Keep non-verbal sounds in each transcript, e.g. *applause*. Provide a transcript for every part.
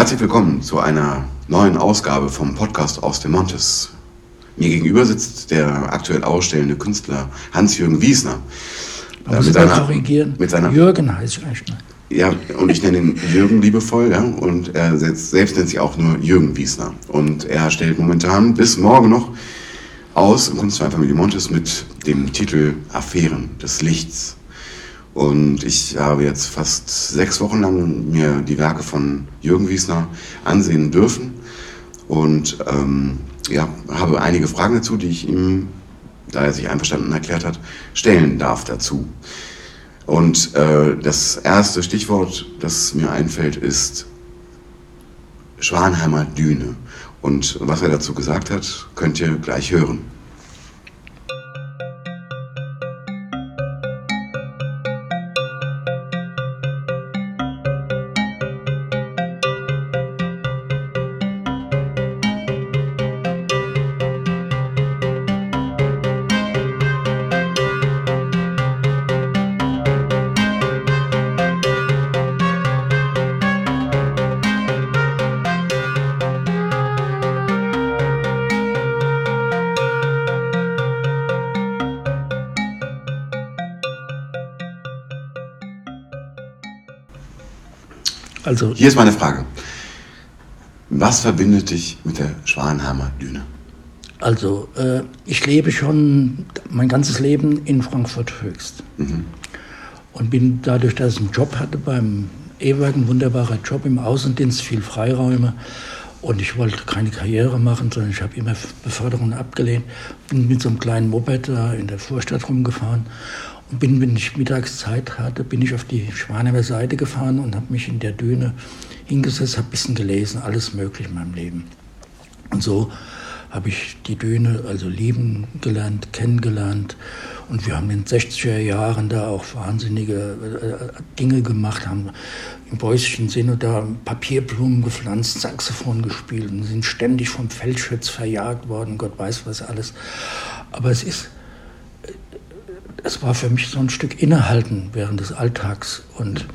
Herzlich willkommen zu einer neuen Ausgabe vom Podcast aus dem Montes. Mir gegenüber sitzt der aktuell ausstellende Künstler Hans-Jürgen Wiesner. Man muss seiner, korrigieren. Mit seiner, Jürgen heißt ich eigentlich. Ja, und ich nenne ihn Jürgen liebevoll, ja, und er selbst, selbst nennt sich auch nur Jürgen Wiesner. Und er stellt momentan bis morgen noch aus im Kunstverein Familie Montes mit dem Titel Affären des Lichts. Und ich habe jetzt fast sechs Wochen lang mir die Werke von Jürgen Wiesner ansehen dürfen und ähm, ja, habe einige Fragen dazu, die ich ihm, da er sich einverstanden erklärt hat, stellen darf dazu. Und äh, das erste Stichwort, das mir einfällt, ist Schwanheimer Düne. Und was er dazu gesagt hat, könnt ihr gleich hören. Also, Hier ist meine Frage. Was verbindet dich mit der Schwanheimer Düne? Also, äh, ich lebe schon mein ganzes Leben in Frankfurt Höchst. Mhm. Und bin dadurch, dass ich einen Job hatte beim E-Werk, ein wunderbarer Job im Außendienst, viel Freiräume. Und ich wollte keine Karriere machen, sondern ich habe immer Beförderungen abgelehnt. Bin mit so einem kleinen Moped da in der Vorstadt rumgefahren bin, wenn ich Mittagszeit hatte, bin ich auf die Schwanheimer Seite gefahren und habe mich in der Düne hingesetzt, habe ein bisschen gelesen, alles Mögliche in meinem Leben. Und so habe ich die Düne also lieben gelernt, kennengelernt. Und wir haben in den 60er Jahren da auch wahnsinnige äh, Dinge gemacht, haben im preußischen Sinne da Papierblumen gepflanzt, Saxophon gespielt und sind ständig vom Feldschütz verjagt worden, Gott weiß was alles. Aber es ist es war für mich so ein Stück Innehalten während des Alltags. Und,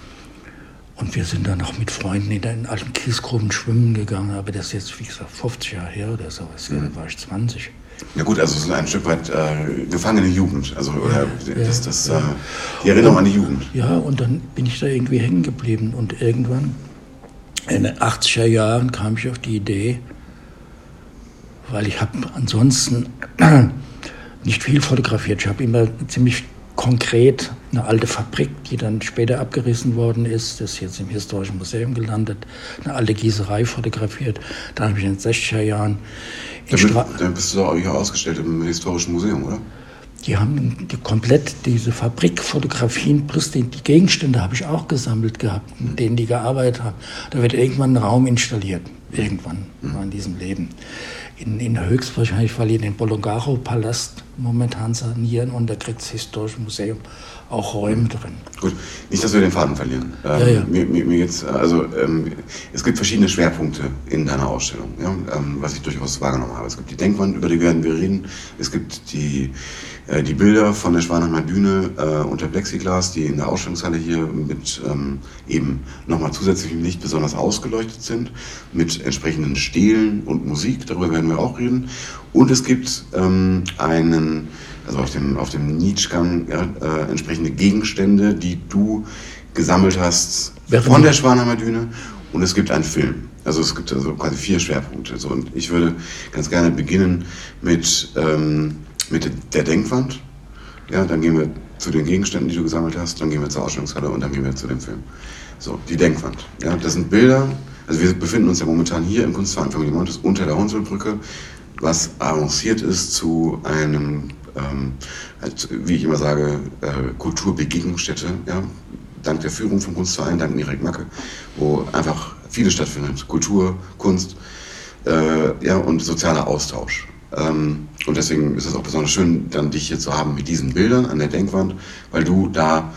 und wir sind dann auch mit Freunden in den alten Kiesgruben schwimmen gegangen. Aber das ist jetzt, wie gesagt, 50 Jahre her oder so. Mhm. Da war ich 20. Ja gut, also ist ein Stück weit äh, gefangene Jugend, also oder ja, das, das, ja. äh, die Erinnerung und, an die Jugend. Ja, und dann bin ich da irgendwie hängen geblieben und irgendwann in den 80er Jahren kam ich auf die Idee, weil ich habe ansonsten nicht viel fotografiert. Ich habe immer ziemlich konkret eine alte Fabrik, die dann später abgerissen worden ist, das ist jetzt im Historischen Museum gelandet, eine alte Gießerei fotografiert. Dann habe ich in den 60er Jahren... In dann, dann bist du doch hier ausgestellt im Historischen Museum, oder? Die haben die, komplett diese Fabrikfotografien plus die, die Gegenstände habe ich auch gesammelt gehabt, mit denen die gearbeitet haben. Da wird irgendwann ein Raum installiert, irgendwann mhm. in diesem Leben in, in höchstwahrscheinlich, weil die den Bologaro-Palast momentan sanieren und da kriegt das Historische Museum auch Räume drin. Gut, nicht, dass wir den Faden verlieren. Ähm, ja, ja. Mir, mir, mir geht's, also ähm, es gibt verschiedene Schwerpunkte in deiner Ausstellung, ja, ähm, was ich durchaus wahrgenommen habe. Es gibt die Denkwand, über die werden wir reden. Es gibt die, äh, die Bilder von der Schwanheimer Düne äh, unter Plexiglas, die in der Ausstellungshalle hier mit ähm, eben nochmal zusätzlichem Licht besonders ausgeleuchtet sind, mit entsprechenden Stelen und Musik, darüber werden wir auch reden. Und es gibt ähm, einen also auf dem, auf dem Nietzschgang, ja, äh, entsprechende Gegenstände, die du gesammelt hast von der Schwanheimer Düne. Und es gibt einen Film. Also es gibt also quasi vier Schwerpunkte. So, und ich würde ganz gerne beginnen mit, ähm, mit der Denkwand. Ja, dann gehen wir zu den Gegenständen, die du gesammelt hast, dann gehen wir zur Ausstellungshalle und dann gehen wir zu dem Film. So, die Denkwand. Ja, das sind Bilder. Also wir befinden uns ja momentan hier im Kunstverein Familie Montes unter der Honselbrücke, was avanciert ist zu einem ähm, als, wie ich immer sage, äh, Kulturbegegnungsstätte, ja, dank der Führung vom Kunstverein, dank Mirek Macke, wo einfach vieles stattfindet. Kultur, Kunst äh, ja, und sozialer Austausch. Ähm, und deswegen ist es auch besonders schön, dann dich hier zu haben mit diesen Bildern an der Denkwand, weil du da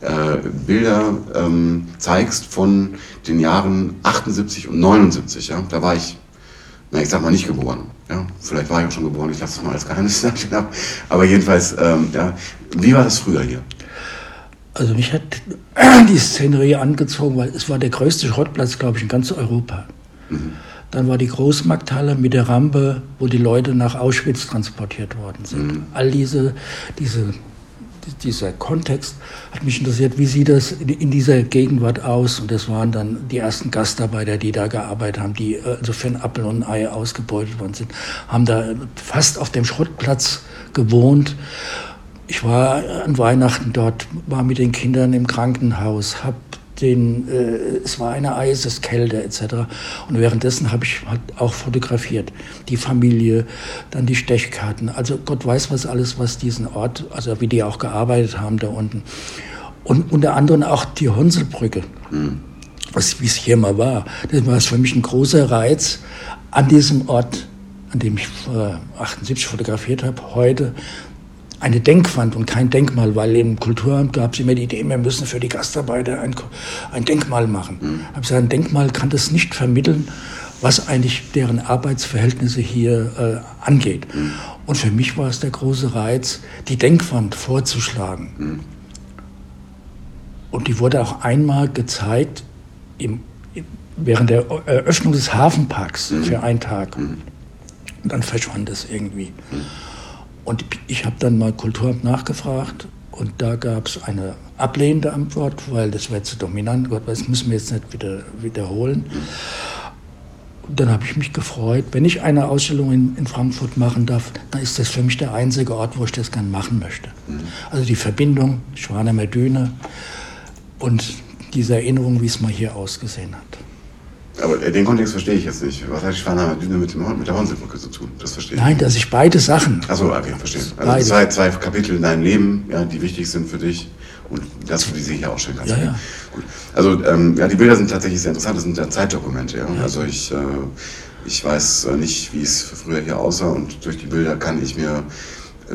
äh, Bilder ähm, zeigst von den Jahren 78 und 79. Ja? Da war ich na, ich sag mal nicht geboren. Ja, vielleicht war ich auch schon geboren, ich lasse es mal als Geheimnis *laughs* sagen. Aber jedenfalls, ähm, ja, wie war das früher hier? Also mich hat *clears throat* die Szenerie angezogen, weil es war der größte Schrottplatz, glaube ich, in ganz Europa. Mhm. Dann war die Großmarkthalle mit der Rampe, wo die Leute nach Auschwitz transportiert worden sind. Mhm. All diese, diese, dieser Kontext hat mich interessiert, wie sieht das in dieser Gegenwart aus? Und das waren dann die ersten Gastarbeiter, die da gearbeitet haben, die also für ein Apfel und ein Ei ausgebeutet worden sind, haben da fast auf dem Schrottplatz gewohnt. Ich war an Weihnachten dort, war mit den Kindern im Krankenhaus, habe den, äh, es war eine Eiseskälte etc. Und währenddessen habe ich halt auch fotografiert. Die Familie, dann die Stechkarten. Also Gott weiß was alles, was diesen Ort, also wie die auch gearbeitet haben da unten. Und unter anderem auch die Honselbrücke, mhm. was, wie es hier mal war. Das war für mich ein großer Reiz an diesem Ort, an dem ich äh, 78 fotografiert habe, heute eine Denkwand und kein Denkmal, weil im Kulturamt gab es immer die Idee, wir müssen für die Gastarbeiter ein, ein Denkmal machen. Mhm. Ich habe gesagt, ein Denkmal kann das nicht vermitteln, was eigentlich deren Arbeitsverhältnisse hier äh, angeht. Mhm. Und für mich war es der große Reiz, die Denkwand vorzuschlagen. Mhm. Und die wurde auch einmal gezeigt im, während der Eröffnung des Hafenparks mhm. für einen Tag. Mhm. Und dann verschwand es irgendwie. Und ich habe dann mal Kulturamt nachgefragt und da gab es eine ablehnende Antwort, weil das wäre zu dominant. Gott, das müssen wir jetzt nicht wieder, wiederholen. Und dann habe ich mich gefreut, wenn ich eine Ausstellung in, in, Frankfurt machen darf, dann ist das für mich der einzige Ort, wo ich das gerne machen möchte. Mhm. Also die Verbindung Schwanemer Düne und diese Erinnerung, wie es mal hier ausgesehen hat. Aber den Kontext verstehe ich jetzt nicht. Was hat Schwaner Düne mit, dem, mit der Hornseebrücke zu tun? Das verstehe ich. Nein, dass ich beide Sachen. Achso, okay, verstehe. Also zwei, zwei Kapitel in deinem Leben, ja, die wichtig sind für dich und das für die sich ja auch kannst. Ja, ja. Gut. Also ähm, ja, die Bilder sind tatsächlich sehr interessant. Das sind ja Zeitdokumente. Ja? ja. Also ich, äh, ich weiß äh, nicht, wie es früher hier aussah und durch die Bilder kann ich mir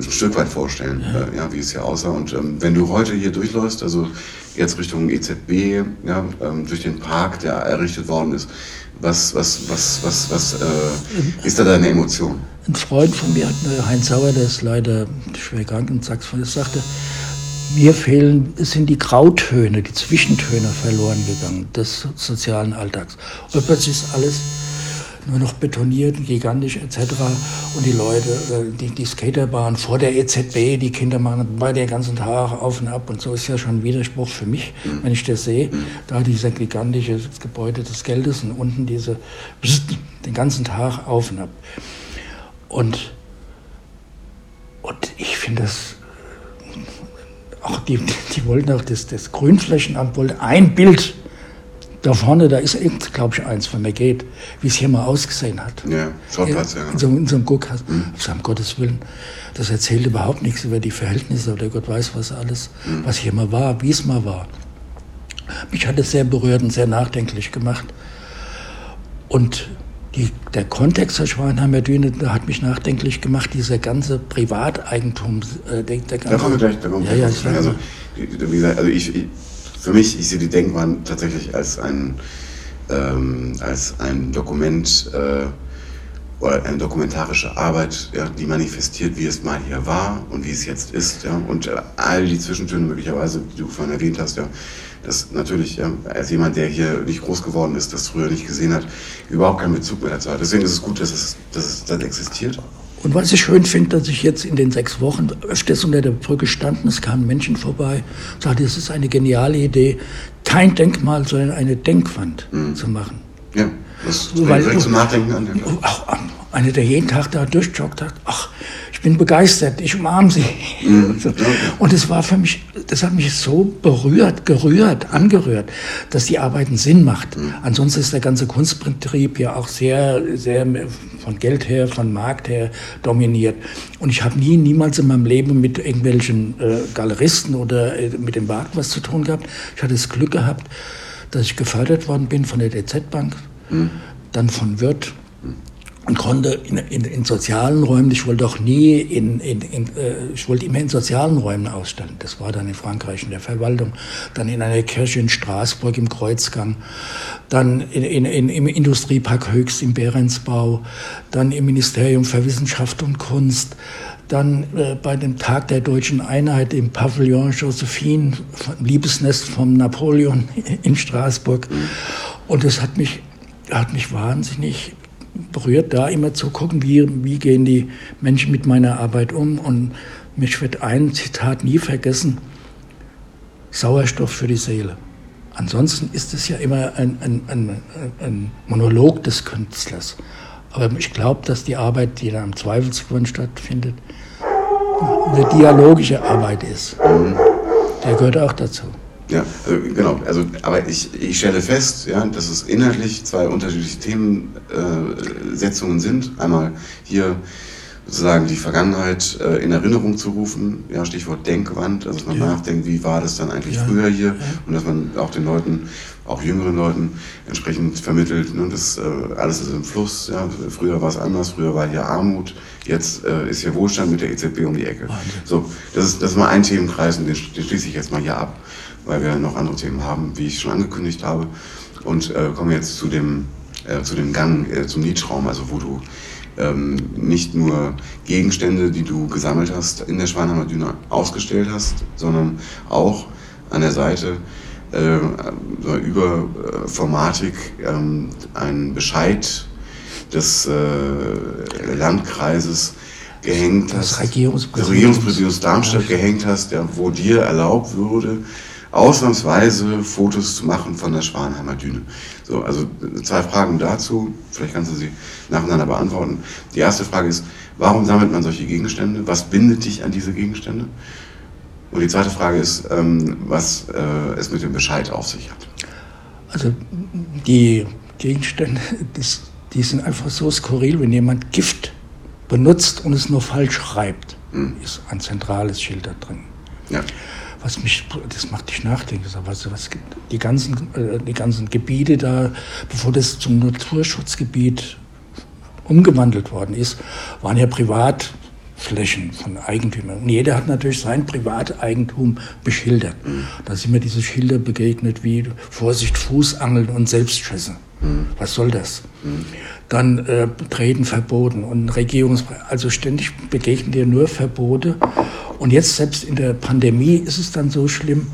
ein Stück weit vorstellen, ja. Äh, ja wie es hier aussah. Und ähm, wenn du heute hier durchläufst, also jetzt Richtung EZB, ja, ähm, durch den Park, der errichtet worden ist. Was, was, was, was, was äh, ist da deine Emotion? Ein Freund von mir, Heinz Sauer, der ist leider schwer krank und Saxophon, sagte, mir fehlen, es sind die Grautöne, die Zwischentöne verloren gegangen des sozialen Alltags. Und plötzlich ist alles nur noch betoniert, gigantisch etc. Und die Leute, äh, die, die Skaterbahn vor der EZB, die Kinder machen bei der ganzen Tag auf und ab und so ist ja schon ein Widerspruch für mich, wenn ich das sehe. Da dieser gigantische Gebäude des Geldes und unten diese den ganzen Tag auf und ab. Und, und ich finde das auch die, die wollten auch das, das Grünflächenamt wollte ein Bild da vorne, da ist, glaube ich, eins, wenn man geht, wie es hier mal ausgesehen hat. Ja, Schrottplatz, ja. In so, in so einem Guckhaus. Mhm. Also, um Gottes Willen, das erzählt überhaupt nichts über die Verhältnisse oder Gott weiß was alles, mhm. was hier mal war, wie es mal war. Mich hat es sehr berührt und sehr nachdenklich gemacht. Und die, der Kontext der Schwanheimer Düne, da hat mich nachdenklich gemacht, dieser ganze Privateigentum. Äh, der, der ganze, da kommen wir gleich. Da kommen wir ja, ja, also, wie gesagt, also ich, ich für mich, ich sehe die Denkmann tatsächlich als ein, ähm, als ein Dokument äh, oder eine dokumentarische Arbeit, ja, die manifestiert, wie es mal hier war und wie es jetzt ist. Ja, und äh, all die Zwischentöne möglicherweise, die du vorhin erwähnt hast, ja, das natürlich, ja, als jemand, der hier nicht groß geworden ist, das früher nicht gesehen hat, überhaupt keinen Bezug mehr dazu hat. Deswegen ist es gut, dass es, dass es dann existiert. Und was ich schön finde, dass ich jetzt in den sechs Wochen öfters unter der Brücke standen, es kamen Menschen vorbei und sagten, es ist eine geniale Idee, kein Denkmal, sondern eine Denkwand mhm. zu machen. Ja, das Weil, direkt zum Nachdenken an. Auch eine, der jeden Tag da durchjoggt hat, ach, ich bin begeistert, ich umarme sie. Mhm. *laughs* Und es war für mich, das hat mich so berührt, gerührt, angerührt, dass die Arbeit einen Sinn macht. Mhm. Ansonsten ist der ganze Kunstbetrieb ja auch sehr, sehr von Geld her, von Markt her dominiert. Und ich habe nie, niemals in meinem Leben mit irgendwelchen äh, Galeristen oder äh, mit dem Markt was zu tun gehabt. Ich hatte das Glück gehabt, dass ich gefördert worden bin von der DZ Bank, dann von Wirt und konnte in, in, in, sozialen Räumen, ich wollte auch nie in, in, in äh, ich wollte immer in sozialen Räumen ausstellen. Das war dann in Frankreich in der Verwaltung, dann in einer Kirche in Straßburg im Kreuzgang, dann in, in, im Industriepark Höchst im Behrensbau, dann im Ministerium für Wissenschaft und Kunst, dann äh, bei dem Tag der deutschen Einheit im Pavillon Josephine, Liebesnest von Napoleon *laughs* in Straßburg. Und das hat mich, hat mich wahnsinnig berührt, da immer zu gucken, wie, wie gehen die Menschen mit meiner Arbeit um. Und mich wird ein Zitat nie vergessen, Sauerstoff für die Seele. Ansonsten ist es ja immer ein, ein, ein, ein Monolog des Künstlers. Aber ich glaube, dass die Arbeit, die da im Zweifelsgrund stattfindet, eine dialogische Arbeit ist. Mhm. Der gehört auch dazu. Ja, also genau. Also, aber ich, ich stelle fest, ja, dass es inhaltlich zwei unterschiedliche Themensetzungen sind. Einmal hier sozusagen die Vergangenheit äh, in Erinnerung zu rufen, ja, Stichwort Denkwand, also dass man ja. nachdenkt, wie war das dann eigentlich ja. früher hier ja. und dass man auch den Leuten, auch jüngeren Leuten entsprechend vermittelt, ne, das äh, alles ist im Fluss, ja, früher war es anders, früher war hier Armut, jetzt äh, ist hier Wohlstand mit der EZB um die Ecke. So, das ist, das ist mal ein Themenkreis und den, den schließe ich jetzt mal hier ab, weil wir noch andere Themen haben, wie ich schon angekündigt habe. Und äh, kommen jetzt zu dem, äh, zu dem Gang äh, zum Nietzschraum, also wo du ähm, nicht nur Gegenstände, die du gesammelt hast, in der Schweinheimer Düne ausgestellt hast, sondern auch an der Seite äh, über Formatik äh, einen Bescheid des äh, Landkreises gehängt hast, das Regierungspräsidiums, Regierungspräsidiums Darmstadt gehängt hast, ja, wo dir erlaubt würde, ausnahmsweise Fotos zu machen von der Schwanheimer Düne. So, also zwei Fragen dazu, vielleicht kannst du sie nacheinander beantworten. Die erste Frage ist, warum sammelt man solche Gegenstände? Was bindet dich an diese Gegenstände? Und die zweite Frage ist, ähm, was äh, es mit dem Bescheid auf sich hat. Also die Gegenstände, *laughs* die sind einfach so skurril, wenn jemand Gift benutzt und es nur falsch schreibt, hm. ist ein zentrales Schild da drin. Ja was mich, das macht dich nachdenken. Was, was, die, ganzen, äh, die ganzen Gebiete da, bevor das zum Naturschutzgebiet umgewandelt worden ist, waren ja Privatflächen von Eigentümern. Und jeder hat natürlich sein Privateigentum beschildert. Mhm. Da sind mir diese Schilder begegnet wie Vorsicht, Fußangeln und Selbstschüsse. Mhm. Was soll das? Mhm. Dann äh, Treten verboten und Regierungs... Also ständig begegnen dir nur Verbote. Und jetzt, selbst in der Pandemie, ist es dann so schlimm,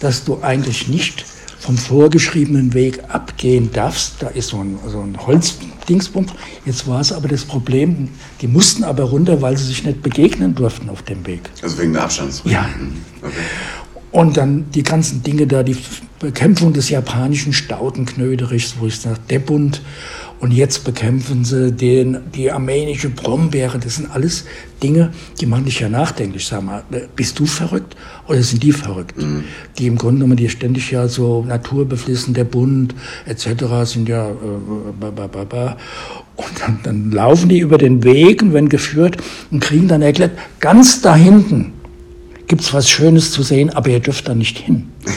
dass du eigentlich nicht vom vorgeschriebenen Weg abgehen darfst. Da ist so ein, so ein Holzdingsbums. Jetzt war es aber das Problem, die mussten aber runter, weil sie sich nicht begegnen durften auf dem Weg. Also wegen der Abstandsregeln? Ja. Mhm. Okay. Und dann die ganzen Dinge da, die Bekämpfung des japanischen Staudenknöderichs, wo ich sage, der Bund und jetzt bekämpfen sie den, die armenische Brombeere. Das sind alles Dinge, die machen dich ja nachdenklich. Sag mal, bist du verrückt oder sind die verrückt? Mhm. Die im Grunde genommen, die ständig ja so naturbeflissen, der Bund etc. sind ja äh, ba, ba, ba. Und dann, dann laufen die über den Weg und werden geführt und kriegen dann erklärt, ganz da hinten gibt es was Schönes zu sehen, aber ihr dürft da nicht hin. *laughs*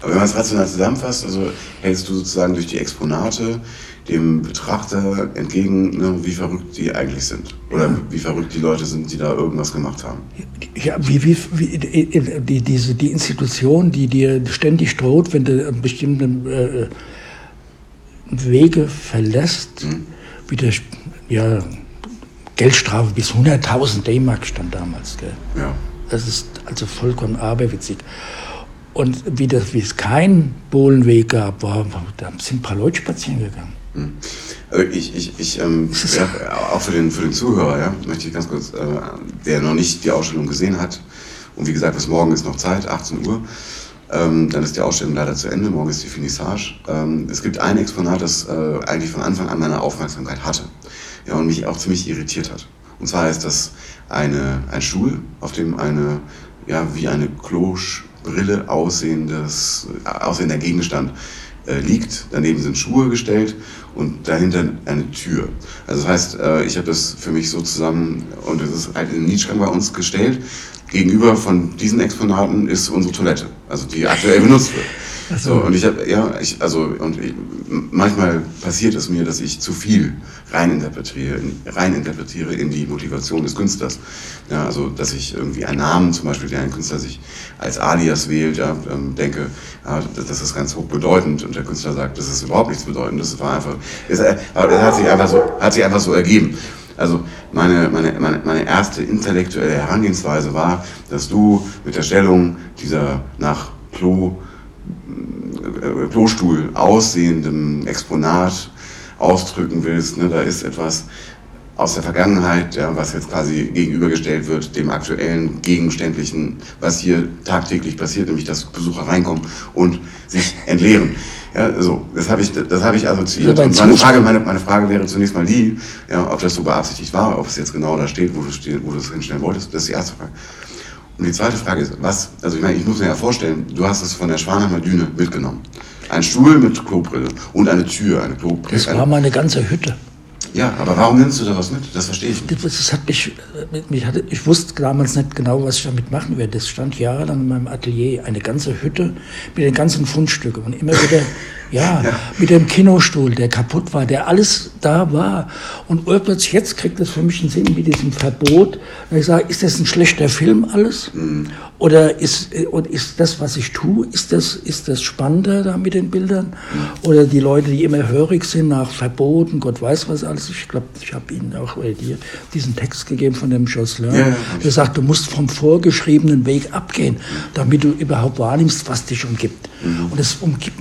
Aber wenn man es rational zusammenfasst, also hältst du sozusagen durch die Exponate dem Betrachter entgegen, ne, wie verrückt die eigentlich sind. Oder ja. wie verrückt die Leute sind, die da irgendwas gemacht haben. Ja, wie, wie, wie die, diese, die Institution, die dir ständig droht, wenn du bestimmte äh, Wege verlässt, hm. wie der, ja, Geldstrafe bis 100.000 D-Mark stand damals. Gell? Ja. Das ist also vollkommen aberwitzig. Und wie, das, wie es keinen Bohlenweg gab, war, da sind ein paar Leute spazieren gegangen. Also ich, ich, ich ähm, ja, auch für den, für den Zuhörer, ja, möchte ich ganz kurz, äh, der noch nicht die Ausstellung gesehen hat, und wie gesagt, bis morgen ist noch Zeit, 18 Uhr, ähm, dann ist die Ausstellung leider zu Ende, morgen ist die Finissage. Ähm, es gibt ein Exponat, das äh, eigentlich von Anfang an meine Aufmerksamkeit hatte ja, und mich auch ziemlich irritiert hat. Und zwar ist das eine, ein Stuhl, auf dem eine, ja, wie eine Kloschbrille aussehendes, äh, aussehender Gegenstand äh, liegt. Daneben sind Schuhe gestellt und dahinter eine Tür. Also das heißt, äh, ich habe das für mich so zusammen, und es ist halt in den Nietzschrank bei uns gestellt. Gegenüber von diesen Exponaten ist unsere Toilette, also die aktuell benutzt wird. So, und ich habe, ja, ich, also, und ich, manchmal passiert es mir, dass ich zu viel reininterpretiere, reininterpretiere in die Motivation des Künstlers. Ja, also, dass ich irgendwie einen Namen, zum Beispiel, der ein Künstler sich als Alias wählt, ja, ähm, denke, ja, das ist ganz hochbedeutend und der Künstler sagt, das ist überhaupt nichts bedeutend, das war einfach, es, äh, hat sich einfach so, hat sich einfach so ergeben. Also meine, meine, meine, meine erste intellektuelle Herangehensweise war, dass du mit der Stellung dieser nach Klo, Klostuhl aussehenden Exponat ausdrücken willst. Ne? Da ist etwas aus der Vergangenheit, ja, was jetzt quasi gegenübergestellt wird dem aktuellen Gegenständlichen, was hier tagtäglich passiert, nämlich dass Besucher reinkommen und sich entleeren. Ja, so, das habe ich, das habe ich assoziiert. Und meine Frage, meine, meine Frage wäre zunächst mal die, ja, ob das so beabsichtigt war, ob es jetzt genau da steht, wo du, wo du es hinstellen wolltest. Das ist die erste Frage. Und die zweite Frage ist, was, also ich meine, ich muss mir ja vorstellen, du hast es von der Schwanheimer Düne mitgenommen. Ein Stuhl mit Klobrille und eine Tür, eine Klobrille. Das war meine ganze Hütte. Ja, aber warum nimmst du da was mit? Das verstehe ich nicht. Das, hat mich, mich hatte, ich wusste damals nicht genau, was ich damit machen werde. Das stand jahrelang in meinem Atelier, eine ganze Hütte mit den ganzen Fundstücken und immer wieder *laughs* ja, ja, mit dem Kinostuhl, der kaputt war, der alles da war. Und plötzlich jetzt kriegt das für mich einen Sinn mit diesem Verbot. Und ich sage, ist das ein schlechter Film alles? Mhm. Oder ist, und ist das, was ich tue, ist das, ist das spannender da mit den Bildern? Mhm. Oder die Leute, die immer hörig sind nach Verboten, Gott weiß was alles. Ich glaube, ich habe Ihnen auch bei dir diesen Text gegeben von dem Josselin. Ja, der sagt, du musst vom vorgeschriebenen Weg abgehen, damit du überhaupt wahrnimmst, was dich umgibt. Mhm. Und es umgibt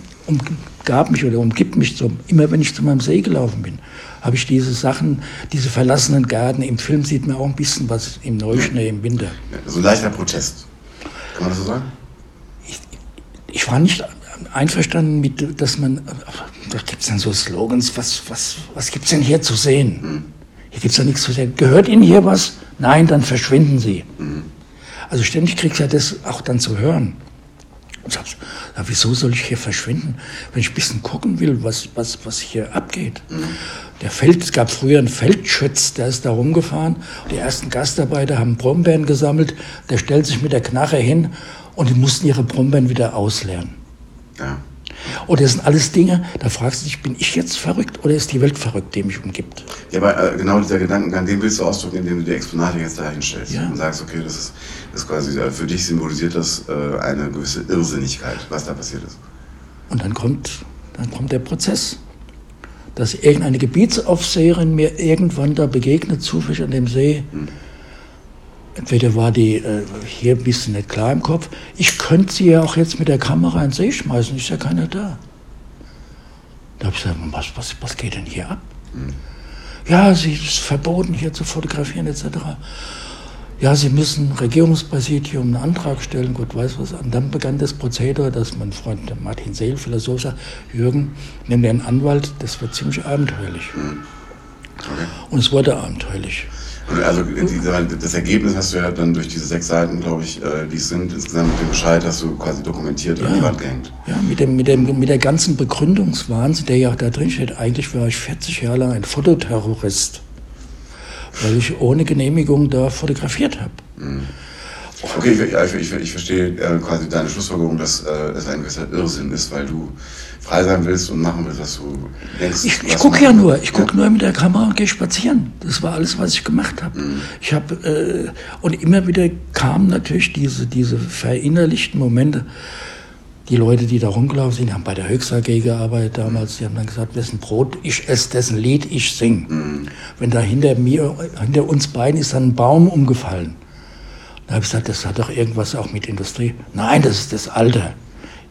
umgab mich oder umgibt mich so. Immer wenn ich zu meinem See gelaufen bin, habe ich diese Sachen, diese verlassenen Gärten. Im Film sieht man auch ein bisschen was im Neuschnee, im Winter. so ein leichter Protest. Kann man das so sagen? Ich, ich war nicht einverstanden mit, dass man, da gibt es dann so Slogans, was, was, was gibt es denn hier zu sehen? Mhm. Hier gibt es ja nichts zu sehen. Gehört Ihnen hier was? Nein, dann verschwinden Sie. Mhm. Also ständig kriegt ja das auch dann zu hören. Und sagst, ja, wieso soll ich hier verschwinden, wenn ich ein bisschen gucken will, was, was, was hier abgeht? Mhm. Der Feld, es gab früher einen Feldschütz, der ist da rumgefahren. Die ersten Gastarbeiter haben Brombeeren gesammelt. Der stellt sich mit der Knarre hin und die mussten ihre Brombeeren wieder ausleeren. Ja. Und das sind alles Dinge, da fragst du dich, bin ich jetzt verrückt oder ist die Welt verrückt, die mich umgibt? Ja, aber äh, genau dieser Gedankengang, den willst du ausdrücken, indem du die Exponate jetzt da hinstellst ja. und sagst, okay, das ist, ist quasi, äh, für dich symbolisiert das äh, eine gewisse Irrsinnigkeit, was da passiert ist. Und dann kommt, dann kommt der Prozess. Dass irgendeine Gebietsaufseherin mir irgendwann da begegnet, zufällig an dem See. Hm Entweder war die äh, hier ein bisschen nicht klar im Kopf. Ich könnte sie ja auch jetzt mit der Kamera in den See schmeißen, ist ja keiner da. Da habe ich gesagt, was, was, was geht denn hier ab? Mhm. Ja, sie ist verboten, hier zu fotografieren, etc. Ja, sie müssen Regierungspräsidium einen Antrag stellen, Gott weiß was. Und dann begann das Prozedere, dass mein Freund Martin Seel, Philosoph, sagt, Jürgen, nimm dir einen Anwalt, das wird ziemlich abenteuerlich. Okay. Und es wurde abenteuerlich. Also das Ergebnis hast du ja dann durch diese sechs Seiten, glaube ich, äh, die es sind, insgesamt mit dem Bescheid hast du quasi dokumentiert ja. an die Wand gehängt. Ja, mit, dem, mit, dem, mit der ganzen Begründungswahnsinn, der ja da drin steht, eigentlich war ich 40 Jahre lang ein Fototerrorist, weil ich ohne Genehmigung da fotografiert habe. Mhm. Okay, ich, ich, ich verstehe äh, quasi deine Schlussfolgerung, dass äh, es ein gewisser Irrsinn ist, weil du frei sein willst und machen willst, was du denkst. Ich, ich gucke ja nur, ich gucke ja. nur mit der Kamera und gehe spazieren. Das war alles, was ich gemacht habe. Mhm. Ich habe äh, und immer wieder kamen natürlich diese diese verinnerlichten Momente. Die Leute, die da rumgelaufen sind, haben bei der Höchst AG gearbeitet damals. Die haben dann gesagt, wessen Brot ich esse, dessen Lied ich sing. Mhm. Wenn da hinter mir, hinter uns beiden ist dann ein Baum umgefallen da habe ich gesagt, das hat doch irgendwas auch mit Industrie. Nein, das ist das Alter.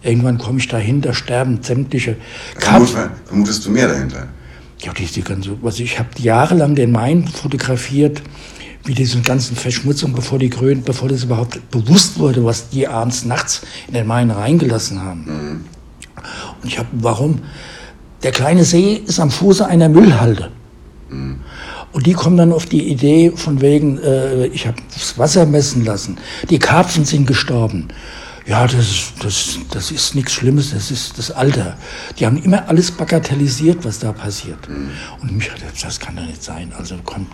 Irgendwann komme ich dahin, da sterben sämtliche Vermut, Vermutest du mehr dahinter? Ja, die, die ganze, also ich habe jahrelang den Main fotografiert, wie diese ganzen Verschmutzungen, bevor die Grünen, bevor das überhaupt bewusst wurde, was die abends, nachts in den Main reingelassen haben. Mhm. Und ich habe, warum? Der kleine See ist am Fuße einer Müllhalde. Mhm. Und die kommen dann auf die Idee von wegen, äh, ich habe das Wasser messen lassen, die Karpfen sind gestorben. Ja, das, das, das ist nichts Schlimmes, das ist das Alter. Die haben immer alles bagatellisiert, was da passiert. Mhm. Und mich hat das kann doch nicht sein. Also kommt,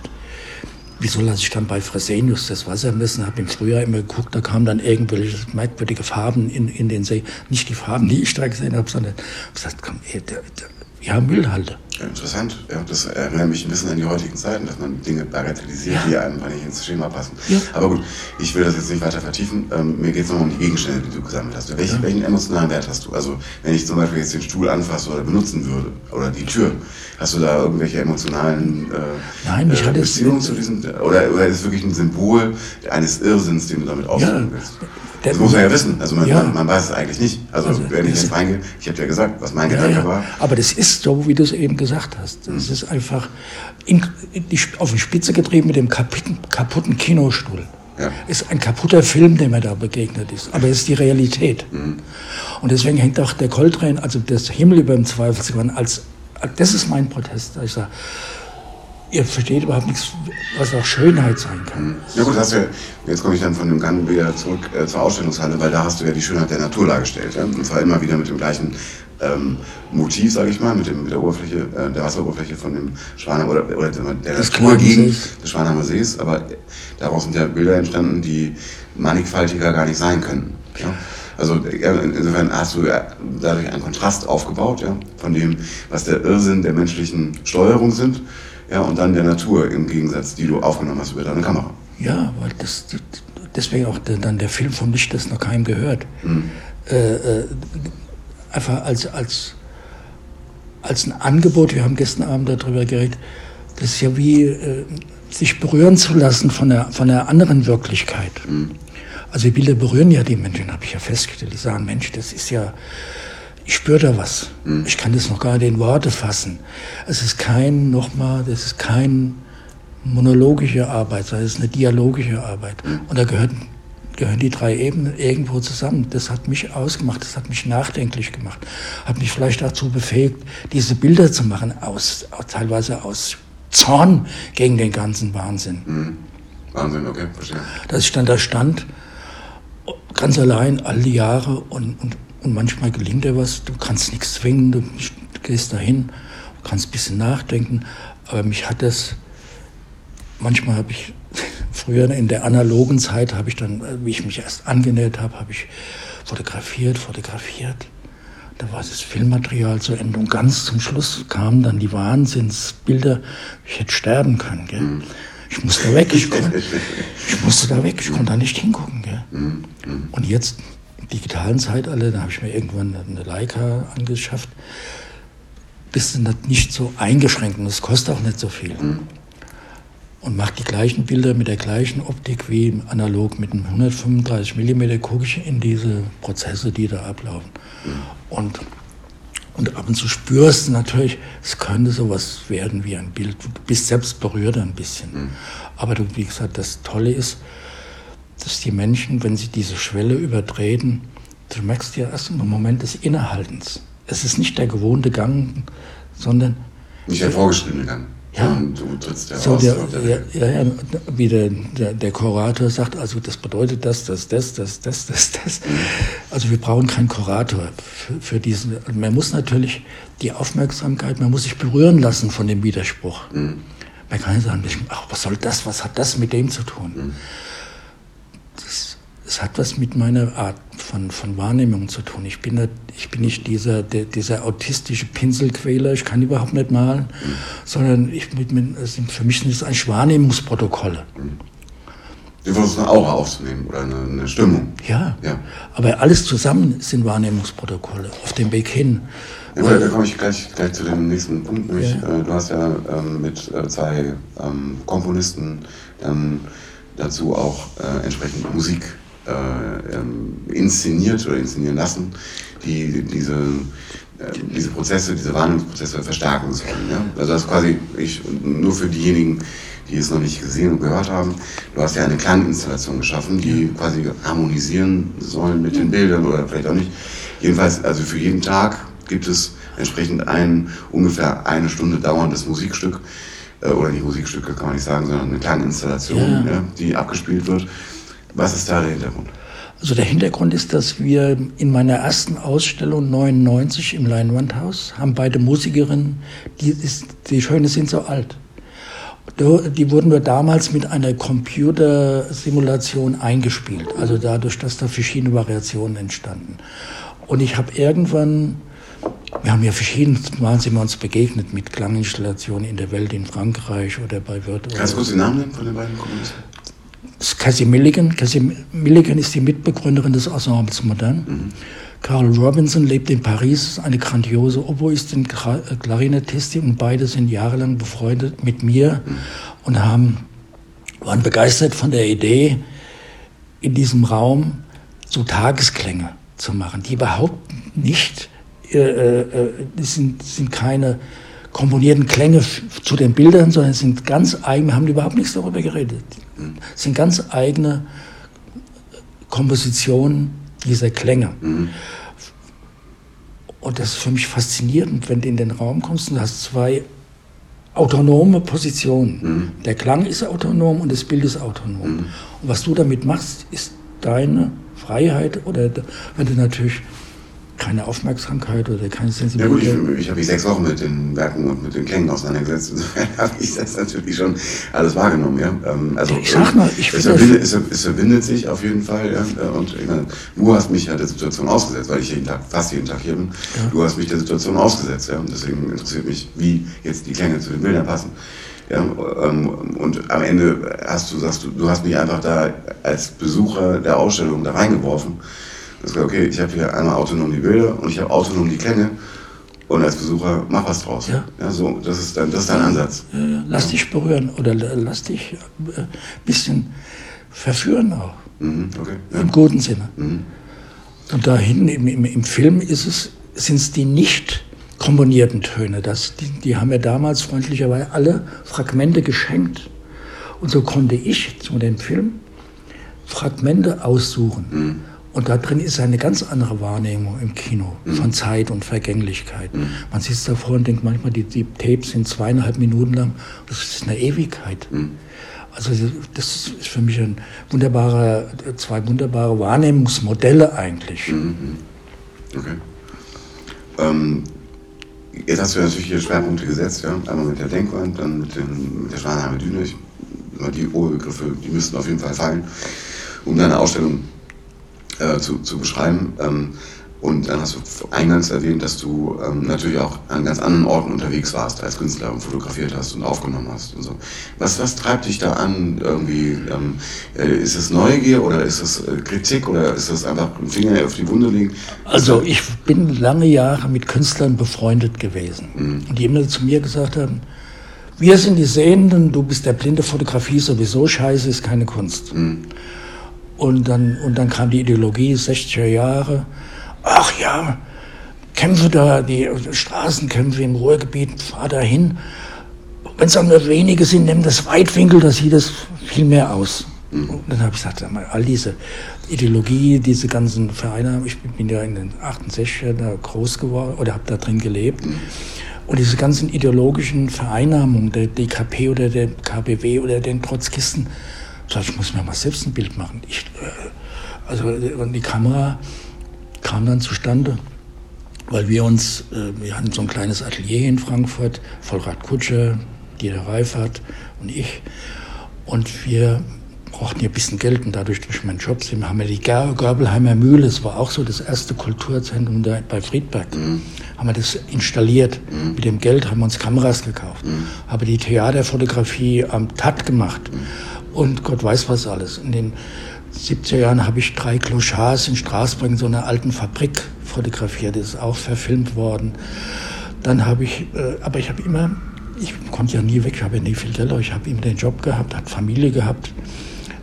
wieso lasse ich dann bei Fresenius das Wasser messen? Habe im Frühjahr immer geguckt, da kamen dann irgendwelche merkwürdige Farben in, in den See. Nicht die Farben, die ich da gesehen habe, sondern ich gesagt, komm, ey, der, der, ja, Müllhalde. Ja, interessant. Ja, das erinnert mich ein bisschen an die heutigen Zeiten, dass man Dinge bagatellisiert, ja. die einfach nicht ins Schema passen. Ja. Aber gut, ich will das jetzt nicht weiter vertiefen. Ähm, mir geht es nochmal um die Gegenstände, die du gesammelt hast. Welch. Welchen emotionalen Wert hast du? Also, wenn ich zum Beispiel jetzt den Stuhl anfasse oder benutzen würde, oder die Tür, hast du da irgendwelche emotionalen äh, Nein, ich äh, hatte Beziehungen zu diesem? Oder, oder ist es wirklich ein Symbol eines Irrsinns, den du damit ausdrücken willst? Das muss man ja wissen. Also man, ja. man, man, weiß es eigentlich nicht. Also, also wenn ich jetzt reingehe, ich habe ja gesagt, was mein ja, Gedanke ja. war. Aber das ist so, wie du es eben gesagt hast. Es mhm. ist einfach in, in die, auf die Spitze getrieben mit dem kaputten, kaputten Kinostuhl. Ja. Ist ein kaputter Film, der mir da begegnet ist. Aber es ist die Realität. Mhm. Und deswegen hängt auch der Coltrane, also das Himmel über dem Zweifelsgrund, als, das ist mein Protest. Ich sage, ihr versteht überhaupt nichts, was auch Schönheit sein kann. Ja gut, hast ja, jetzt komme ich dann von dem Gang wieder zurück äh, zur Ausstellungshalle, weil da hast du ja die Schönheit der Natur dargestellt. Ja? Und zwar immer wieder mit dem gleichen ähm, Motiv, sage ich mal, mit, dem, mit der Oberfläche, äh, der Wasseroberfläche von dem Schwanheimer oder, oder der, der Natur gegen des Schwanheimer Sees. Aber daraus sind ja Bilder entstanden, die mannigfaltiger gar nicht sein können. Ja? Also insofern hast du dadurch einen Kontrast aufgebaut, ja, von dem, was der Irrsinn der menschlichen Steuerung sind ja, und dann der Natur im Gegensatz, die du aufgenommen hast über deine Kamera. Ja, weil das, deswegen auch dann der Film vom Licht, das noch keinem gehört. Mhm. Äh, äh, einfach als, als, als ein Angebot, wir haben gestern Abend darüber geredet, das ist ja wie äh, sich berühren zu lassen von der, von der anderen Wirklichkeit. Mhm. Also die Bilder berühren ja die Menschen, habe ich ja festgestellt. Die sagen, Mensch, das ist ja, ich spüre da was. Mhm. Ich kann das noch gar nicht in Worte fassen. Es ist kein, nochmal, das ist kein monologische Arbeit, sondern es ist eine dialogische Arbeit. Mhm. Und da gehören, gehören die drei Ebenen irgendwo zusammen. Das hat mich ausgemacht, das hat mich nachdenklich gemacht, hat mich vielleicht dazu befähigt, diese Bilder zu machen, aus, teilweise aus Zorn gegen den ganzen Wahnsinn. Mhm. Wahnsinn, okay, verstehe. Dass ich dann da stand, ganz allein all die Jahre und, und und manchmal gelingt dir was, du kannst nichts zwingen, du gehst dahin, du kannst ein bisschen nachdenken. Aber mich hat das, manchmal habe ich, *laughs* früher in der analogen Zeit habe ich dann, wie ich mich erst angenähert habe, habe ich fotografiert, fotografiert. Da war das Filmmaterial zu Ende und ganz zum Schluss kamen dann die Wahnsinnsbilder. Ich hätte sterben können. Gell? Mhm. Ich musste weg, ich, konnte, *laughs* ich musste da weg, ich konnte da nicht hingucken. Gell? Mhm. Mhm. Und jetzt digitalen Zeitalter, da habe ich mir irgendwann eine Leica angeschafft, bist du nicht so eingeschränkt und es kostet auch nicht so viel. Mhm. Und macht die gleichen Bilder mit der gleichen Optik wie analog mit einem 135 mm gucke ich in diese Prozesse, die da ablaufen. Mhm. Und, und ab und zu spürst du natürlich, es könnte sowas werden wie ein Bild. Du bist selbst berührt ein bisschen. Mhm. Aber du, wie gesagt, das Tolle ist, dass die Menschen, wenn sie diese Schwelle übertreten, du merkst ja erst im Moment des Innehaltens. Es ist nicht der gewohnte Gang, sondern. Nicht der vorgeschriebene Gang. Ja, du trittst ja so raus. Der, ja, ja, wie der, der, der Kurator sagt, also das bedeutet das, das, das, das, das, das, das. Mhm. Also wir brauchen keinen Kurator für, für diesen. Man muss natürlich die Aufmerksamkeit, man muss sich berühren lassen von dem Widerspruch. Mhm. Man kann nicht sagen, ach, was soll das, was hat das mit dem zu tun? Mhm es hat was mit meiner Art von, von Wahrnehmung zu tun. Ich bin, nicht, ich bin nicht dieser, der, dieser autistische Pinselquäler, ich kann überhaupt nicht malen, mhm. sondern ich, mit, mit, für mich sind es eigentlich Wahrnehmungsprotokolle. Mhm. Du versuchst eine Aura aufzunehmen oder eine, eine, Stimmung. Ja, ja, aber alles zusammen sind Wahrnehmungsprotokolle auf dem Weg hin. Ja, da komme ich gleich, gleich zu dem nächsten Punkt. Nämlich, ja. äh, du hast ja ähm, mit äh, zwei ähm, Komponisten dann dazu auch äh, entsprechend Musik äh, ähm, inszeniert oder inszenieren lassen, die diese, äh, diese Prozesse, diese Wahrnehmungsprozesse verstärken sollen. Ja? Also das ist quasi ich, nur für diejenigen, die es noch nicht gesehen und gehört haben. Du hast ja eine Klanginstallation geschaffen, die quasi harmonisieren sollen mit den Bildern oder vielleicht auch nicht. Jedenfalls, also für jeden Tag gibt es entsprechend ein ungefähr eine Stunde dauerndes Musikstück, äh, oder nicht Musikstücke kann man nicht sagen, sondern eine Klanginstallation, ja. Ja, die abgespielt wird. Was ist da der Hintergrund? Also der Hintergrund ist, dass wir in meiner ersten Ausstellung 99 im Leinwandhaus haben beide Musikerinnen, die, ist, die Schöne sind so alt. Die wurden wir damals mit einer Computersimulation eingespielt. Also dadurch, dass da verschiedene Variationen entstanden. Und ich habe irgendwann wir haben ja verschiedene Mal sind wir uns begegnet mit Klanginstallationen in der Welt, in Frankreich oder bei Wirth. Kannst du kurz den Namen nennen von den beiden Komponisten? Cassie Milligan. Cassie Milligan ist die Mitbegründerin des Ensembles Modern. Mhm. Carl Robinson lebt in Paris, eine grandiose Oboistin, äh, Klarinettistin und beide sind jahrelang befreundet mit mir mhm. und haben, waren begeistert von der Idee, in diesem Raum so Tagesklänge zu machen, die überhaupt nicht, äh, äh, das sind, sind keine komponierten Klänge zu den Bildern, sondern sind ganz eigene, haben überhaupt nichts darüber geredet, sind ganz eigene Kompositionen dieser Klänge. Mhm. Und das ist für mich faszinierend, wenn du in den Raum kommst und hast zwei autonome Positionen. Mhm. Der Klang ist autonom und das Bild ist autonom. Mhm. Und was du damit machst, ist deine Freiheit oder wenn du natürlich keine Aufmerksamkeit oder keine Sensibilität. Ja gut, ich, ich habe mich sechs Wochen mit den Werken und mit den Klängen auseinandergesetzt. Insofern *laughs* habe ich das natürlich schon alles wahrgenommen. Ja? Ähm, also, ich sag mal, ich es, verbindet, es, es, verbindet sich auf jeden Fall. Ja? Und ich meine, du hast mich ja der Situation ausgesetzt, weil ich jeden Tag, fast jeden Tag hier bin. Ja. Du hast mich der Situation ausgesetzt. Ja? Und deswegen interessiert mich, wie jetzt die Klänge zu den Bildern passen. Ja, ähm, und am Ende hast du, sagst du, du hast mich einfach da als Besucher der Ausstellung da reingeworfen das war okay, ich habe hier einmal autonom die Bilder und ich habe autonom die Klänge und als Besucher mach was draus. Ja. ja so, das ist, dein, das ist dein Ansatz. Ja, lass ja. dich berühren oder lass dich ein äh, bisschen verführen auch. Mhm, okay, Im guten Sinne. Mhm. Und dahin im, im, im Film ist es, sind es die nicht komponierten Töne. Das, die, die haben mir damals freundlicherweise alle Fragmente geschenkt. Und so konnte ich zu dem Film Fragmente aussuchen. Mhm. Und da drin ist eine ganz andere Wahrnehmung im Kino mhm. von Zeit und Vergänglichkeit. Mhm. Man sitzt davor und denkt manchmal, die, die Tapes sind zweieinhalb Minuten lang. Das ist eine Ewigkeit. Mhm. Also das ist für mich ein wunderbarer, zwei wunderbare Wahrnehmungsmodelle eigentlich. Mhm. Okay. Ähm, jetzt hast du natürlich hier Schwerpunkte gesetzt, ja? einmal mit der Denkwand, dann mit, den, mit der Schwanheimer Düne. Ich, die Oberbegriffe, die müssten auf jeden Fall fallen, um deine Ausstellung äh, zu, zu beschreiben. Ähm, und dann hast du eingangs erwähnt, dass du ähm, natürlich auch an ganz anderen Orten unterwegs warst als Künstler und fotografiert hast und aufgenommen hast und so. Was, was treibt dich da an? Irgendwie, ähm, äh, ist es Neugier oder ist es äh, Kritik oder ist es einfach ein Finger auf die Wunde legen? Also ich bin lange Jahre mit Künstlern befreundet gewesen mhm. die immer zu mir gesagt haben, wir sind die Sehenden, du bist der blinde Fotografie sowieso scheiße, ist keine Kunst. Mhm. Und dann, und dann kam die Ideologie 60er Jahre. Ach ja, Kämpfe da, die Straßenkämpfe im Ruhrgebiet, fahr da hin. Wenn es auch nur wenige sind, nimm das Weitwinkel, da sieht es viel mehr aus. Mhm. Und dann habe ich gesagt, all diese Ideologie, diese ganzen Vereine, ich bin ja in den 68er da groß geworden oder habe da drin gelebt. Mhm. Und diese ganzen ideologischen Vereinnahmungen, der DKP oder der KBW oder den Trotzkisten, ich, muss mir mal selbst ein Bild machen. Ich, äh, also und die Kamera kam dann zustande, weil wir uns, äh, wir hatten so ein kleines Atelier in Frankfurt, Vollrad Kutsche, Dieter Reifert und ich. Und wir brauchten ja ein bisschen Geld und dadurch durch meinen Job sind, haben wir die Görbelheimer Mühle, das war auch so das erste Kulturzentrum da bei Friedberg, mhm. haben wir das installiert. Mhm. Mit dem Geld haben wir uns Kameras gekauft, mhm. haben die Theaterfotografie am TAT gemacht. Mhm und Gott weiß was alles. In den 70er Jahren habe ich drei Clochards in Straßburg in so einer alten Fabrik fotografiert. Das ist auch verfilmt worden. Dann habe ich, äh, aber ich habe immer, ich konnte ja nie weg, ich habe ja nie viel Geld, aber ich habe immer den Job gehabt, habe Familie gehabt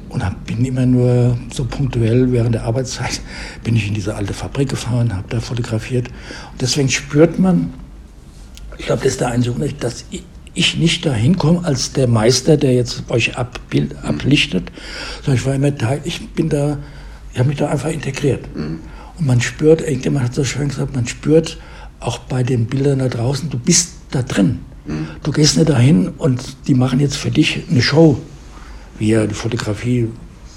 und hab, bin immer nur so punktuell während der Arbeitszeit *laughs* bin ich in diese alte Fabrik gefahren, habe da fotografiert. Und deswegen spürt man, ich glaube, das ist der einzige Unterschied, dass ich, ich nicht dahin komme als der Meister, der jetzt euch abbild, mhm. ablichtet, sondern ich war immer Teil, ich bin da, ich habe mich da einfach integriert. Mhm. Und man spürt, irgendjemand hat so schön gesagt, man spürt auch bei den Bildern da draußen, du bist da drin. Mhm. Du gehst nicht dahin und die machen jetzt für dich eine Show, wie ja die Fotografie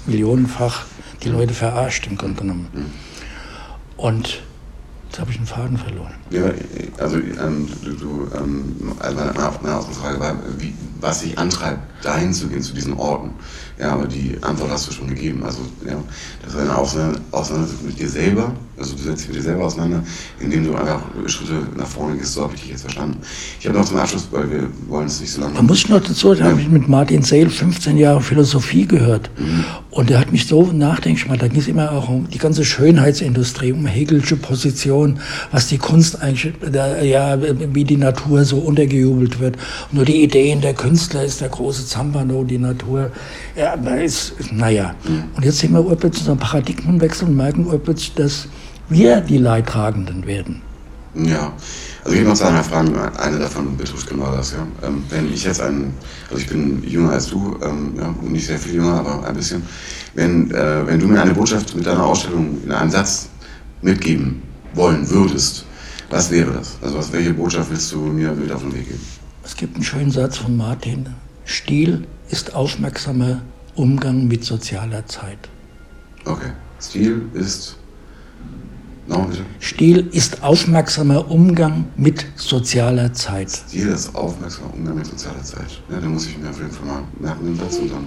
millionenfach die Leute verarscht im Grunde genommen. Mhm. Und Jetzt habe ich einen Faden verloren. Ja, also ähm, du, ähm, also meine Ausgangsfrage war, wie, was sich antreibt, dahin zu gehen, zu diesen Orten. Ja, aber die Antwort hast du schon gegeben. Also, ja, das ist eine Auseinandersetzung mit dir selber. Also, du setzt dich mit dir selber auseinander, indem du einfach Schritte nach vorne gehst. So habe ich dich jetzt verstanden. Ich habe noch zum Abschluss, weil wir wollen es nicht so lange. Man muss noch dazu, da ja. habe ich mit Martin Seel 15 Jahre Philosophie gehört. Mhm. Und der hat mich so nachdenklich gemacht. Da ging es immer auch um die ganze Schönheitsindustrie, um Hegelsche Position, was die Kunst eigentlich, ja, wie die Natur so untergejubelt wird. Nur die Ideen der Künstler ist der große Zampano, die Natur. Ja, ja, ist, naja. Und jetzt sehen wir urplötzlich so einen Paradigmenwechsel und merken urplötzlich, dass wir die Leidtragenden werden. Ja, also ich habe noch zwei Fragen. Eine davon betrifft genau das. Ja. Ähm, wenn ich jetzt einen, also ich bin jünger als du, ähm, ja, nicht sehr viel jünger, aber ein bisschen. Wenn, äh, wenn du mir eine Botschaft mit deiner Ausstellung in einem Satz mitgeben wollen würdest, was wäre das? Also was, welche Botschaft willst du mir mit auf den Weg geben? Es gibt einen schönen Satz von Martin. Stil ist aufmerksamer Umgang mit sozialer Zeit. Okay. Stil ist. No. Stil ist aufmerksamer Umgang mit sozialer Zeit. Stil ist aufmerksamer Umgang mit sozialer Zeit. Ja, da muss ich mir auf jeden Fall mal merken den Satz und dann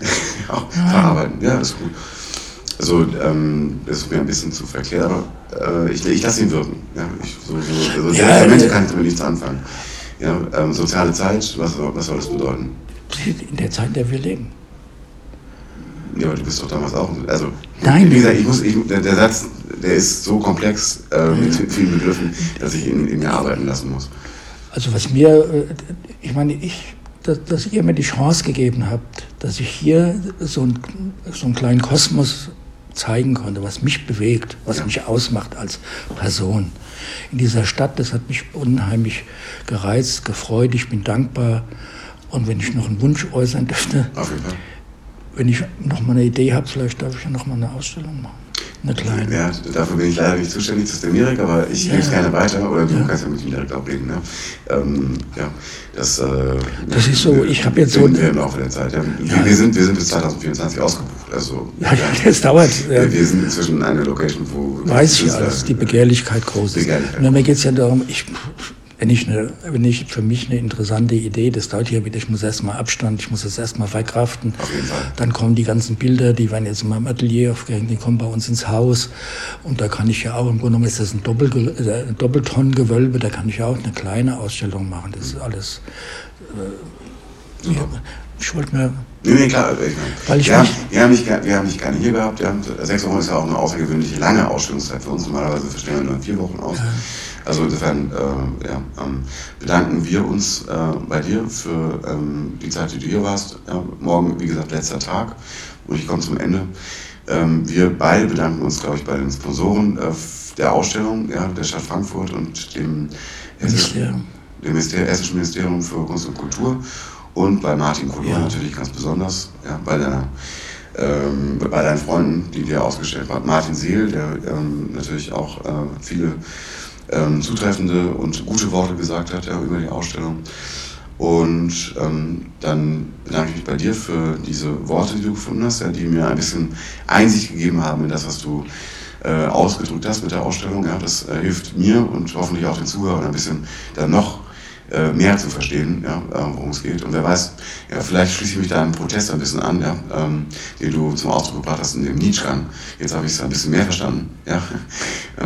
*laughs* ja, verarbeiten. Ja, ist gut. Also, ähm, das ist mir ein bisschen zu verkehrt, aber äh, ich, ich lasse ihn wirken. Ja, ich, so, so, so ja, Menschen kann ich damit nichts anfangen. Ja, ähm, soziale Zeit, was, was soll das bedeuten? In der Zeit, in der wir leben. Ja, aber du bist doch damals auch. Also, Nein. Wie gesagt, ich muss, ich, der, der, Satz, der ist so komplex äh, mit vielen Begriffen, dass ich ihn in mir arbeiten lassen muss. Also, was mir, äh, ich meine, ich, dass, dass ihr mir die Chance gegeben habt, dass ich hier so, ein, so einen kleinen Kosmos zeigen konnte, was mich bewegt, was ja. mich ausmacht als Person. In dieser Stadt, das hat mich unheimlich gereizt, gefreut, ich bin dankbar. Und wenn ich noch einen Wunsch äußern dürfte, wenn ich noch mal eine Idee habe, vielleicht darf ich ja noch mal eine Ausstellung machen. Eine kleine. Ja, dafür bin ich leider nicht zuständig, das ist der Mirek, aber ich ja. gebe es gerne weiter oder du ja. kannst ja mit ihm direkt auch reden. Ne? Ähm, ja, das, äh, das ist so, ich habe jetzt so. Wir im Laufe der Zeit. Ja. Wir, wir, sind, wir sind bis 2024 ausgebucht. Also, ja, ja, das dauert. Wir, wir sind inzwischen eine Location, wo. Weiß ich alles, die Begehrlichkeit groß ist. Begehrlichkeit. Und mir geht es ja darum, ich wenn ich, eine, wenn ich für mich eine interessante Idee, das dauert hier wieder, ich muss erstmal Abstand, ich muss es erstmal verkraften. Auf jeden Fall. Dann kommen die ganzen Bilder, die werden jetzt in meinem Atelier aufgehängt, die kommen bei uns ins Haus. Und da kann ich ja auch, im Grunde genommen ist das ein, Doppel, äh, ein Doppeltonnengewölbe, da kann ich ja auch eine kleine Ausstellung machen. Das ist alles. Äh, ja, ich wollte mir. Nee, nee, klar. Ich meine, Weil ich wir, haben, wir, haben nicht, wir haben nicht keine hier gehabt. Wir haben, sechs Wochen ist ja auch eine außergewöhnliche lange Ausstellungszeit für uns. Normalerweise verstehen wir nur in vier Wochen aus. Ja. Also insofern äh, ja, ähm, bedanken wir uns äh, bei dir für ähm, die Zeit, die du hier warst. Ja, morgen, wie gesagt, letzter Tag und ich komme zum Ende. Ähm, wir beide bedanken uns, glaube ich, bei den Sponsoren äh, der Ausstellung ja, der Stadt Frankfurt und dem, Ministerium. dem Minister Hessischen Ministerium für Kunst und Kultur und bei Martin Kolor ja. natürlich ganz besonders, ja, bei deiner ähm, bei deinen Freunden, die dir ausgestellt waren. Martin Seel, der ähm, natürlich auch äh, viele ähm, zutreffende und gute Worte gesagt hat ja, über die Ausstellung. Und ähm, dann bedanke ich mich bei dir für diese Worte, die du gefunden hast, ja, die mir ein bisschen Einsicht gegeben haben in das, was du äh, ausgedrückt hast mit der Ausstellung. Ja, das äh, hilft mir und hoffentlich auch den Zuhörern ein bisschen dann noch äh, mehr zu verstehen, ja, äh, worum es geht. Und wer weiß, ja, vielleicht schließe ich mich da Protest ein bisschen an, ja, ähm, den du zum Ausdruck gebracht hast in dem Nietzsche. Jetzt habe ich es ein bisschen mehr verstanden. Ja.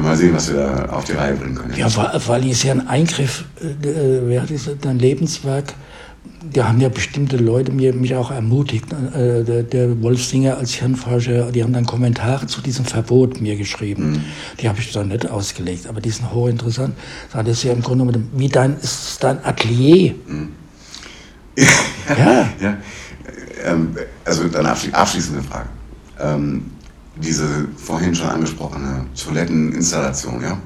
Mal sehen, was wir da auf die Reihe bringen können. Ja, weil es ja ein Eingriff, äh, äh wäre dein Lebenswerk da haben ja bestimmte Leute mir, mich auch ermutigt. Äh, der, der Wolf Singer als Hirnforscher, die haben dann Kommentare zu diesem Verbot mir geschrieben. Mhm. Die habe ich dann nicht ausgelegt, aber die sind hochinteressant. Das ist ja im Grunde genommen, wie dein, ist dein Atelier. Mhm. ja. *laughs* ja. ja. Ähm, also dann abschließende Frage. Ähm, diese vorhin schon angesprochene Toiletteninstallation, ja?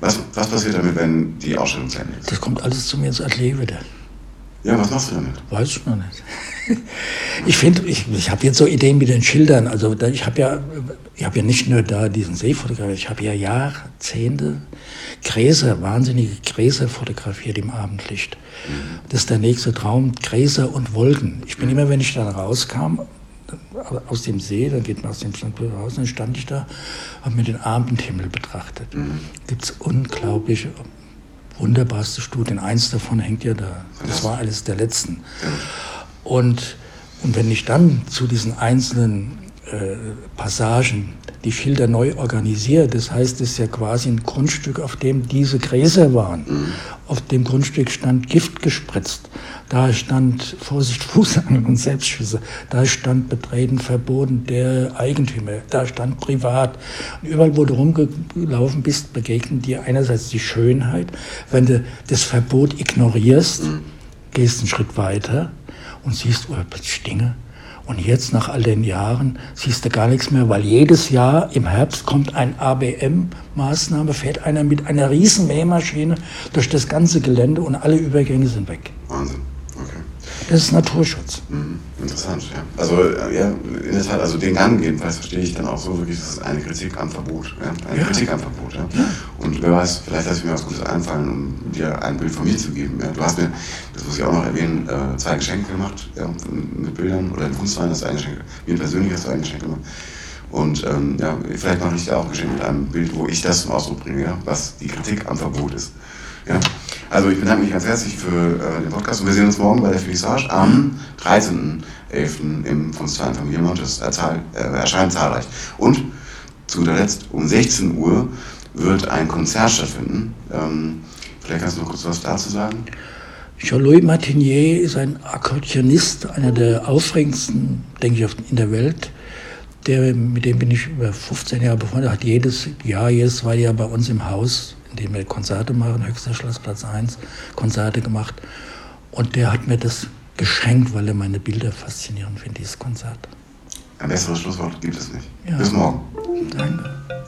Was, was passiert damit, wenn die Ausstellung zu Ende ist? Das kommt alles zu mir ins Atelier wieder. Ja, was machst du damit? Weiß ich noch nicht. *laughs* Ich finde, ich, ich habe jetzt so Ideen mit den Schildern. Also ich habe ja, ich habe ja nicht nur da diesen See fotografiert, ich habe ja Jahrzehnte Gräser, wahnsinnige Gräser fotografiert im Abendlicht. Mhm. Das ist der nächste Traum, Gräser und Wolken. Ich bin mhm. immer, wenn ich dann rauskam, aus dem See, dann geht man aus dem Standbild raus, dann stand ich da, habe mir den Abendhimmel betrachtet. Mhm. Gibt es unglaubliche wunderbarste Studien. Eins davon hängt ja da. Das war alles der letzten. Und, und wenn ich dann zu diesen einzelnen äh, Passagen die Schilder neu organisiert, das heißt, es ist ja quasi ein Grundstück, auf dem diese Gräser waren. Auf dem Grundstück stand Gift gespritzt. Da stand Vorsicht, Fußangeln und Selbstschüsse. Da stand Betreten verboten der Eigentümer. Da stand privat. Und überall, wo du rumgelaufen bist, begegnen dir einerseits die Schönheit. Wenn du das Verbot ignorierst, gehst einen Schritt weiter und siehst, oh, Dinge. Und jetzt, nach all den Jahren, siehst du gar nichts mehr, weil jedes Jahr im Herbst kommt ein ABM-Maßnahme, fährt einer mit einer riesen Mähmaschine durch das ganze Gelände und alle Übergänge sind weg. Wahnsinn. Das ist Naturschutz. Mhm. Interessant, ja. Also, äh, ja, in der Tat, also den Gang jedenfalls verstehe ich dann auch so wirklich, das ist eine Kritik am Verbot. Ja? Eine ja. Kritik am Verbot, ja? ja. Und wer weiß, vielleicht lasse ich mir was Gutes einfallen, um dir ein Bild von mir zu geben. Ja? Du hast mir, das muss ich auch noch erwähnen, äh, zwei Geschenke gemacht, ja, mit Bildern oder in Kunstwein hast du ein Geschenk, mir persönlich hast du ein Geschenk gemacht. Und ähm, ja, vielleicht mache ich dir auch ein Geschenk mit einem Bild, wo ich das zum Ausdruck bringe, ja? was die Kritik am Verbot ist. Ja? Also ich bedanke mich ganz herzlich für äh, den Podcast und wir sehen uns morgen bei der Finissage am 13.11. im von Stein Familienmount. Äh, erscheint zahlreich. Und zu guter Letzt um 16 Uhr wird ein Konzert stattfinden. Ähm, vielleicht kannst du noch kurz was dazu sagen. Jean-Louis Martinier ist ein Akkordeonist, einer der aufregendsten, denke ich, in der Welt. Der, mit dem bin ich über 15 Jahre befreundet, hat jedes Jahr, jedes zweite Jahr bei uns im Haus in dem wir Konzerte machen, höchster Schlossplatz 1, Konzerte gemacht. Und der hat mir das geschenkt, weil er meine Bilder faszinierend findet, dieses Konzert. Ein besseres Schlusswort gibt es nicht. Ja. Bis morgen. Danke.